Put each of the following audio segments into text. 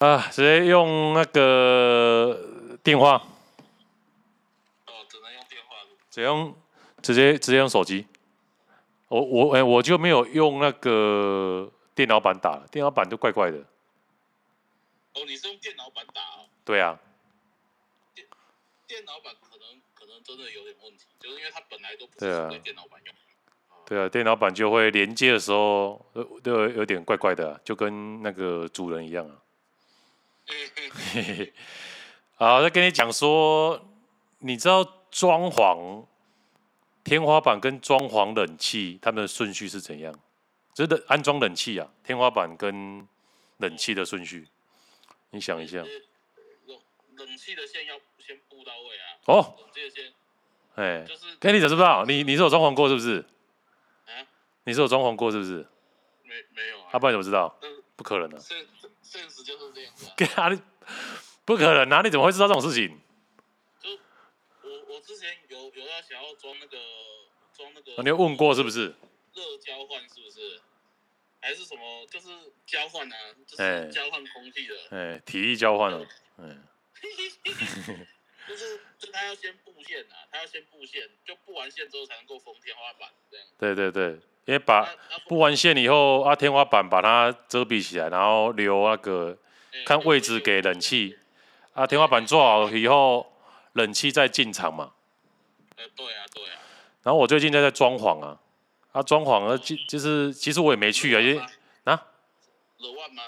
啊，直接用那个电话。哦，只能用电话。直接用，直接直接用手机。我我哎、欸，我就没有用那个电脑版打，电脑版就怪怪的。哦，你是用电脑版打哦？对啊。电电脑版可能可能真的有点问题，就是因为它本来都不是对电脑版用。对啊，电脑版就会连接的时候都都有点怪怪的，就跟那个主人一样啊。好，再跟你讲说，你知道装潢天花板跟装潢冷气，它们的顺序是怎样？就是安装冷气啊，天花板跟冷气的顺序，你想一下。冷冷气的线要先布到位啊。哦。冷气的线。哎。就是。跟你讲知不知道？你你是有装潢过是不是？啊？你是有装潢过是不是？没没有啊。啊，不然怎么知道？不可能的。现现实就是这样子啊。跟 啊你。不可能啊！你怎么会知道这种事情？就我我之前有有要想要装那个装那个、啊，你有问过是不是？热交换是不是？还是什么？就是交换啊，就是交换空气的。哎、欸，体力交换了。嗯。就是就他要先布线啊，他要先布线，就布完线之后才能够封天花板这样。对对对，因为把布完线以后啊，天花板把它遮蔽起来，然后留那个看位置给冷气。啊，天花板做好以后，冷气再进场嘛。呃，对啊，对啊。然后我最近在在装潢啊，啊，装潢啊，就就是其实我也没去啊，因为啊。乐万吗？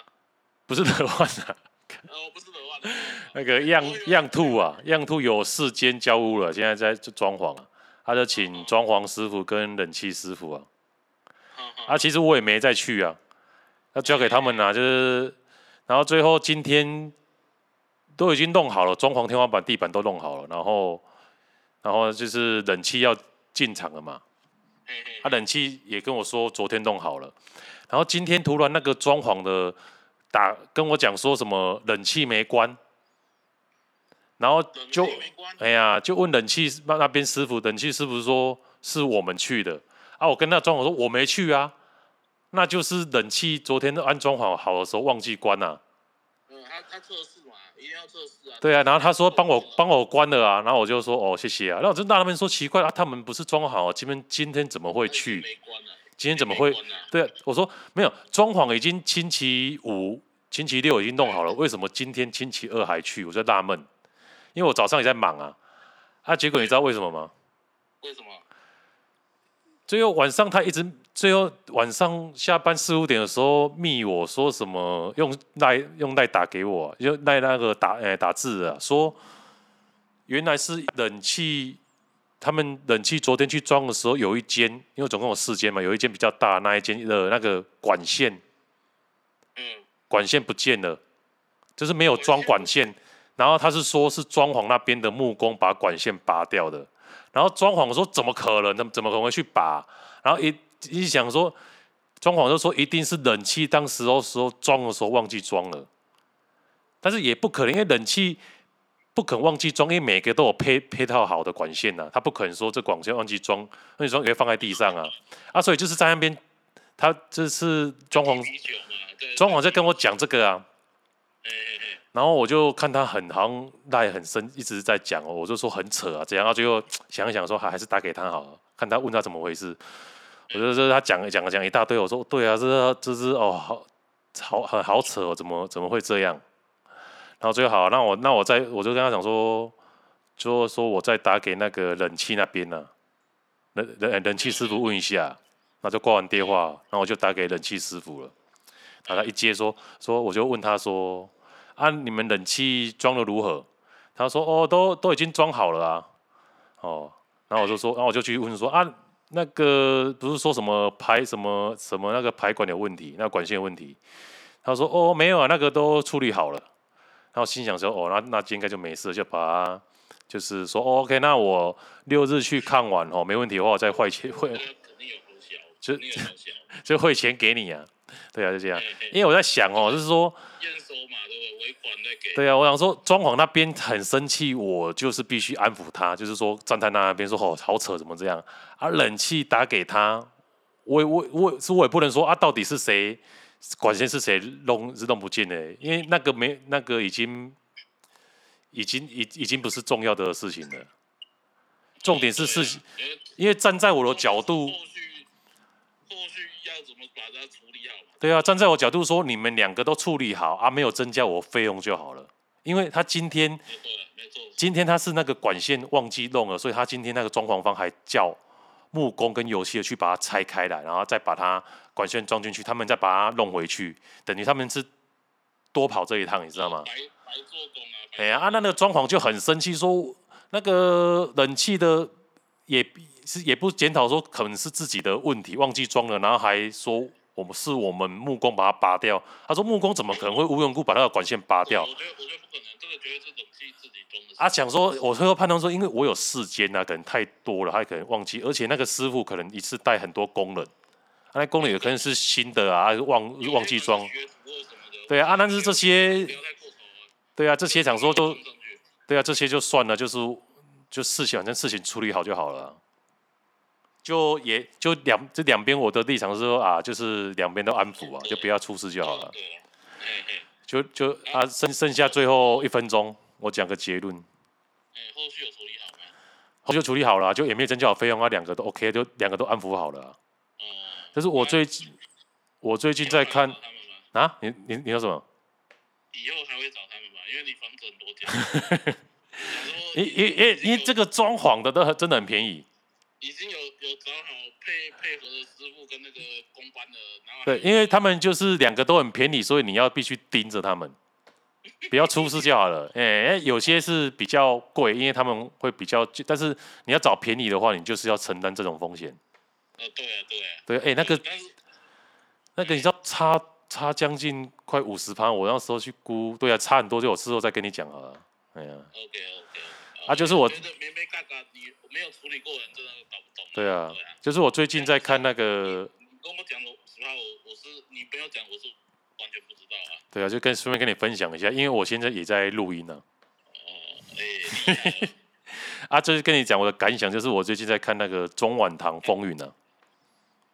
不是乐万啊。哦，不是乐万。那个样样兔啊，样兔有四间交屋了，现在在装潢啊，他就请装潢师傅跟冷气师傅啊。啊，其实我也没再去啊，要交给他们啊，就是，然后最后今天。都已经弄好了，装潢天花板、地板都弄好了，然后，然后就是冷气要进场了嘛。他、啊、冷气也跟我说昨天弄好了，然后今天突然那个装潢的打跟我讲说什么冷气没关，然后就哎呀就问冷气那那边师傅，冷气师傅说是我们去的啊，我跟那装潢说我没去啊，那就是冷气昨天安装好好的时候忘记关啊。嗯，他他测试。对啊，然后他说帮我帮我关了啊，然后我就说哦谢谢啊，然后我就那边说奇怪啊，他们不是装好，今天今天怎么会去？今天怎么会？对啊，我说没有，装潢已经星期五、星期六已经弄好了，为什么今天星期二还去？我就纳闷，因为我早上也在忙啊，啊，结果你知道为什么吗？为什么？最后晚上他一直。最后晚上下班四五点的时候，密我说什么用赖用赖打给我，用赖那个打诶、欸、打字啊，说原来是冷气，他们冷气昨天去装的时候，有一间，因为总共有四间嘛，有一间比较大，那一间的那个管线，管线不见了，就是没有装管线，然后他是说是装潢那边的木工把管线拔掉的，然后装潢说怎么可能，怎么怎么可能会去拔，然后一。一想说，装潢就说一定是冷气当时候时候装的时候忘记装了，但是也不可能，因为冷气不可能忘记装，因为每个都有配配套好的管线呐、啊，他不可能说这管线忘记装，那你说也会放在地上啊，啊，所以就是在那边，他这是装潢，装潢在跟我讲这个啊，然后我就看他很好像赖很深，一直在讲哦，我就说很扯啊，这样，然后最后想一想说还还是打给他好了，看他问他怎么回事。我就说他讲讲讲一大堆，我说对啊，这是这是哦，好好很好扯哦，怎么怎么会这样？然后最后好，那我那我再我就跟他讲说，就说我再打给那个冷气那边呢、啊，冷冷冷气师傅问一下，那就挂完电话，然后我就打给冷气师傅了。然后他一接说说，我就问他说啊，你们冷气装的如何？他说哦，都都已经装好了啊。哦，然后我就说，然后我就去问说啊。那个不是说什么排什么什么那个排管有问题，那、管线有问题。他说哦没有啊，那个都处理好了。然后心想说哦那那应该就没事，就把它就是说、哦、OK，那我六日去看完哦，没问题的话我再汇钱汇。就 就汇钱给你啊，对啊就这样。因为我在想哦，就是说验收嘛。对啊，我想说装潢那边很生气，我就是必须安抚他，就是说站在那边说哦，好扯，怎么这样？啊，冷气打给他，我我我是我也不能说啊，到底是谁管线是谁弄是弄不见的，因为那个没那个已经已经已已经不是重要的事情了。重点是事情，因为站在我的角度，怎么把它处理好？对啊，站在我角度说，你们两个都处理好啊，没有增加我费用就好了。因为他今天今天他是那个管线忘记弄了，所以他今天那个装潢方还叫木工跟油漆的去把它拆开来，然后再把它管线装进去，他们再把它弄回去，等于他们是多跑这一趟，你知道吗？白白做工啊！哎呀，啊，那那个装潢就很生气，说那个冷气的也是也不检讨，说可能是自己的问题忘记装了，然后还说我们是我们木工把它拔掉。他说木工怎么可能会无缘无故把那个管线拔掉？我觉得我觉得不可能，这个绝对是冷气自己装的。他想说，我最后判断说，因为我有四间啊，可能太多了，他可能忘记，而且那个师傅可能一次带很多工人，那工人也可能是新的啊，忘忘记装。对啊，但是这些。对啊，这些想说都，对啊，这些就算了，就是就事情反正事情处理好就好了，就也就两这两边我的立场是说啊，就是两边都安抚啊，就不要出事就好了。就就啊，剩剩下最后一分钟，我讲个结论。后续有处理好吗？后续就处理好了，就也没有增加我费用啊，两个都 OK，就两个都安抚好了。但是我最近我最近在看啊，你你你说什么？以后还会找他们吧？因为你房子很多家。因因因因为这个装潢的都真的很便宜。已经有有找好配配合的师傅跟那个工班的，然后。对，因为他们就是两个都很便宜，所以你要必须盯着他们，不要出事就好了。哎，有些是比较贵，因为他们会比较，但是你要找便宜的话，你就是要承担这种风险。呃，对啊，对啊。对，哎，那个那个你知道差。差将近快五十趴，我那时候去估，对啊，差很多，就我事后再跟你讲好了。哎呀，OK OK，啊，就是我，没有处理过人真的搞不懂。对啊，就是我最近在看那个。你跟我讲实话，我我是你不要讲，我是完全不知道啊。对啊，就跟顺便跟你分享一下，因为我现在也在录音呢。哦，哎。啊，就是跟你讲我的感想，就是我最近在看那个《中晚唐风云》呢。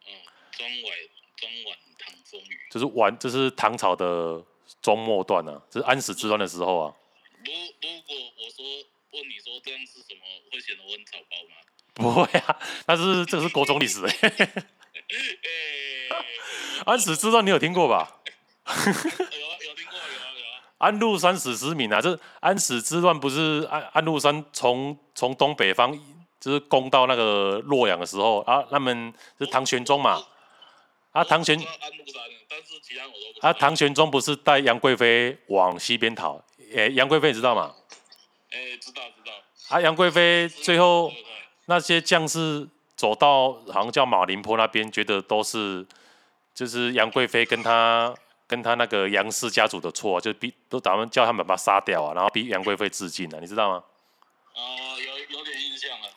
嗯，中晚中晚堂风云。就是晚，就是唐朝的中末段啊，就是安史之乱的时候啊。如如果我说问你说这样是什么，会显得我很草包吗？不会啊，但是这个是国中历史哎。安史之乱你有听过吧？有啊，有听过，有啊，有啊。安禄山死十名啊，这安史之乱不是安安禄山从从东北方就是攻到那个洛阳的时候啊，他们是唐玄宗嘛。啊，唐玄，啊，唐玄宗不是带杨贵妃往西边逃？诶、欸，杨贵妃你知道吗？哎、欸，知道知道。啊，杨贵妃最后那些将士走到好像叫马林坡那边，觉得都是就是杨贵妃跟他跟他那个杨氏家族的错，就逼都打算叫他们把他杀掉啊，然后逼杨贵妃自尽了，你知道吗？啊、呃，有有点印象了，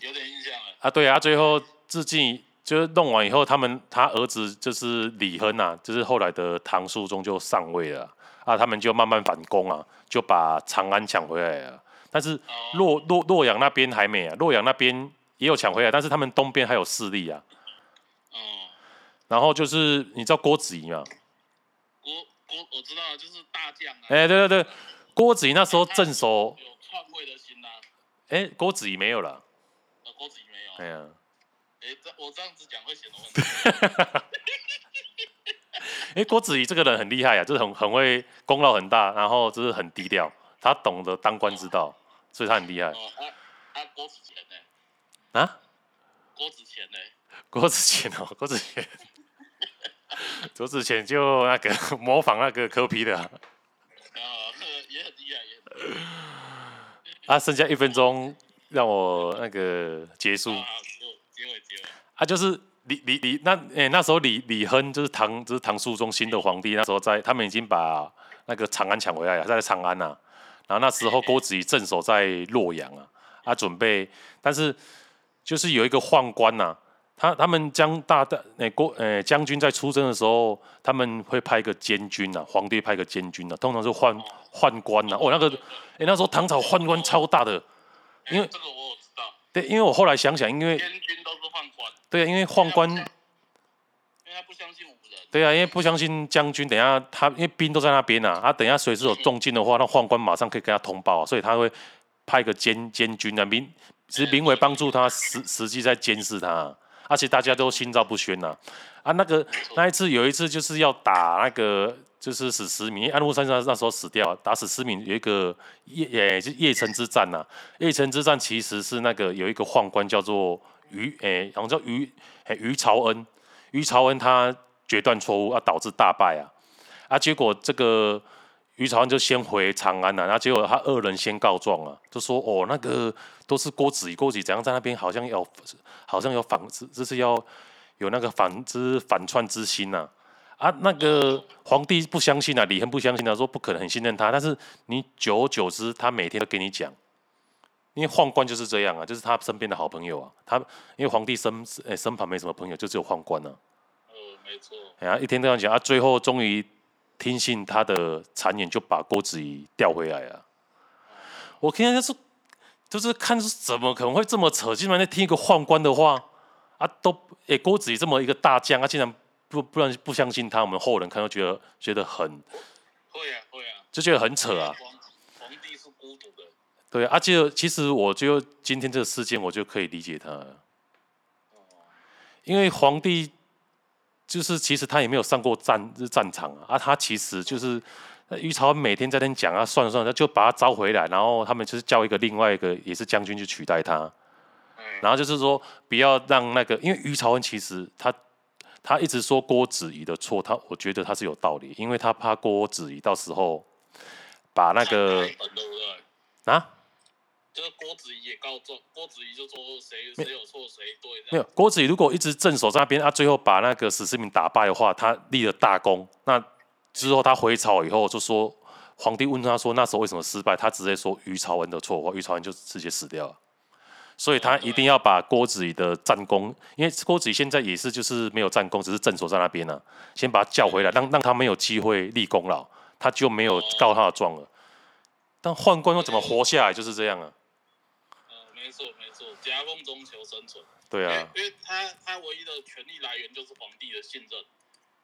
有点印象了。啊，对啊，最后自尽。就是弄完以后，他们他儿子就是李亨啊，就是后来的唐肃宗就上位了啊，他们就慢慢反攻啊，就把长安抢回来了。但是洛洛洛阳那边还没啊，洛阳那边也有抢回来，但是他们东边还有势力啊。哦。然后就是你知道郭子仪吗？郭郭我知道，就是大将啊。哎，对对对，郭子仪那时候镇守。有篡位的心呐。哎，郭子仪没有了。郭子仪没有。哎呀。哎，这我这样子讲会显得问 哎，郭子仪这个人很厉害啊，就是很很会功劳很大，然后就是很低调，他懂得当官之道，哦、所以他很厉害。哦，啊啊，郭子乾呢？啊？郭子乾呢？郭子乾哦，郭子乾，郭子乾就那个模仿那个柯 P 的。啊、哦，也很厉害，也很厉害。啊，剩下一分钟，让我那个结束结尾结尾。啊，就是李李李那诶、那时候李李亨就是唐就是唐肃宗新的皇帝，那时候在他们已经把那个长安抢回来了，在长安呐、啊。然后那时候郭子仪镇守在洛阳啊，他准备，但是就是有一个宦官呐，他他们将大的诶郭诶将军在出征的时候，他们会派一个监军呐，皇帝派一个监军呐，通常是宦宦官呐。哦，那个诶那时候唐朝宦官超大的，因为这个我，对，因为我后来想想，因为。对啊，因为宦官，因为他不相信武人。对啊，因为不相信将军，等下他因为兵都在那边啊，他等下随时有动静的话，那宦官马上可以跟他通报啊，所以他会派一个监监军啊，名其实名为帮助他，实实际在监视他，而且大家都心照不宣呐。啊，那个那一次有一次就是要打那个就是史思明，安禄山上那时候死掉，打史思明有一个邺诶就邺城之战呐、啊，邺城之战其实是那个有一个宦官叫做于诶、好像叫于诶于朝恩，于朝恩他决断错误啊，导致大败啊，啊结果这个于朝恩就先回长安了、啊，然后结果他二人先告状啊，就说哦那个都是郭子仪，郭子仪怎样在那边好像要好像有反，这是要。有那个反之反串之心呐、啊，啊，那个皇帝不相信啊，李亨不相信啊，说不可能很信任他，但是你久而久之，他每天都跟你讲，因为宦官就是这样啊，就是他身边的好朋友啊，他因为皇帝身诶、欸、身旁没什么朋友，就只有宦官啊，嗯，没错，哎呀，一天这样讲啊，最后终于听信他的谗言，就把郭子仪调回来了。我天天就是就是看怎么可能会这么扯，竟然在听一个宦官的话。啊，都诶、欸，郭子仪这么一个大将，他、啊、竟然不不然不相信他，我们后人看到觉得觉得很会啊会啊，就觉得很扯啊。皇皇帝是孤独的。对啊，就其实我就今天这个事件，我就可以理解他了，因为皇帝就是其实他也没有上过战战场啊，啊，他其实就是于朝每天在那讲啊，算了算了，就把他招回来，然后他们就是叫一个另外一个也是将军去取代他。然后就是说，不要让那个，因为于朝恩其实他他一直说郭子仪的错，他我觉得他是有道理，因为他怕郭子仪到时候把那个啊，就是郭子仪也告状，郭子仪就说谁谁有错谁对，没有郭子仪如果一直镇守在那边，啊，最后把那个史思明打败的话，他立了大功，那之后他回朝以后就说，皇帝问他说那时候为什么失败，他直接说于朝恩的错，于朝恩就直接死掉了。所以他一定要把郭子仪的战功，因为郭子仪现在也是就是没有战功，只是镇守在那边呢、啊。先把他叫回来，让让他没有机会立功劳，他就没有告他的状了。但宦官又怎么活下来？就是这样啊。呃，没错没错，夹缝中求生存。对啊，因为他他唯一的权力来源就是皇帝的信任。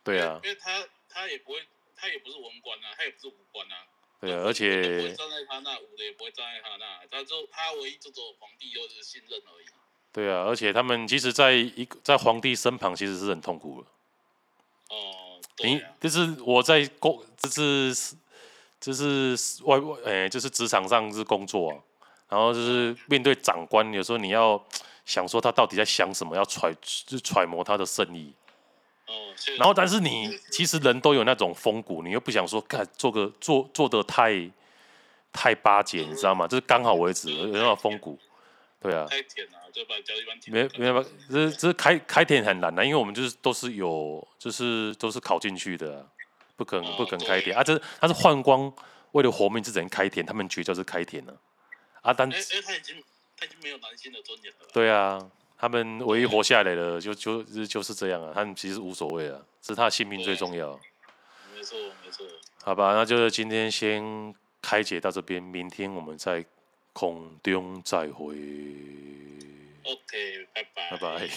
对啊，因为他他也不会，他也不是文官啊，他也不是武官啊。对啊，而且不会站在他那，武的也不会站在他那，他就他唯一这种皇帝就是信任而已。对啊，而且他们其实在一个在皇帝身旁，其实是很痛苦的。哦，对啊，就是我在工，就是就是外外，哎，就是职场上是工作啊，然后就是面对长官，有时候你要想说他到底在想什么，要揣就揣摩他的圣意。然后，但是你其实人都有那种风骨，你又不想说，干做个做做的太太巴结，你知道吗？就是刚好为止，有那种风骨，对啊。开田啊，就把交一般田。没没办法，这这开开田很难的，因为我们就是都是有，就是都是考进去的，不可能不可能开田啊。这他是宦官为了活命，只能开田，他们绝叫是开田了啊。但哎他已经他已经没有男性的尊严了。对啊。他们唯一活下来的就就就是这样啊，他们其实无所谓啊，是他的性命最重要。没错，没错。好吧，那就是今天先开解到这边，明天我们在空中再会。OK，拜拜。拜拜。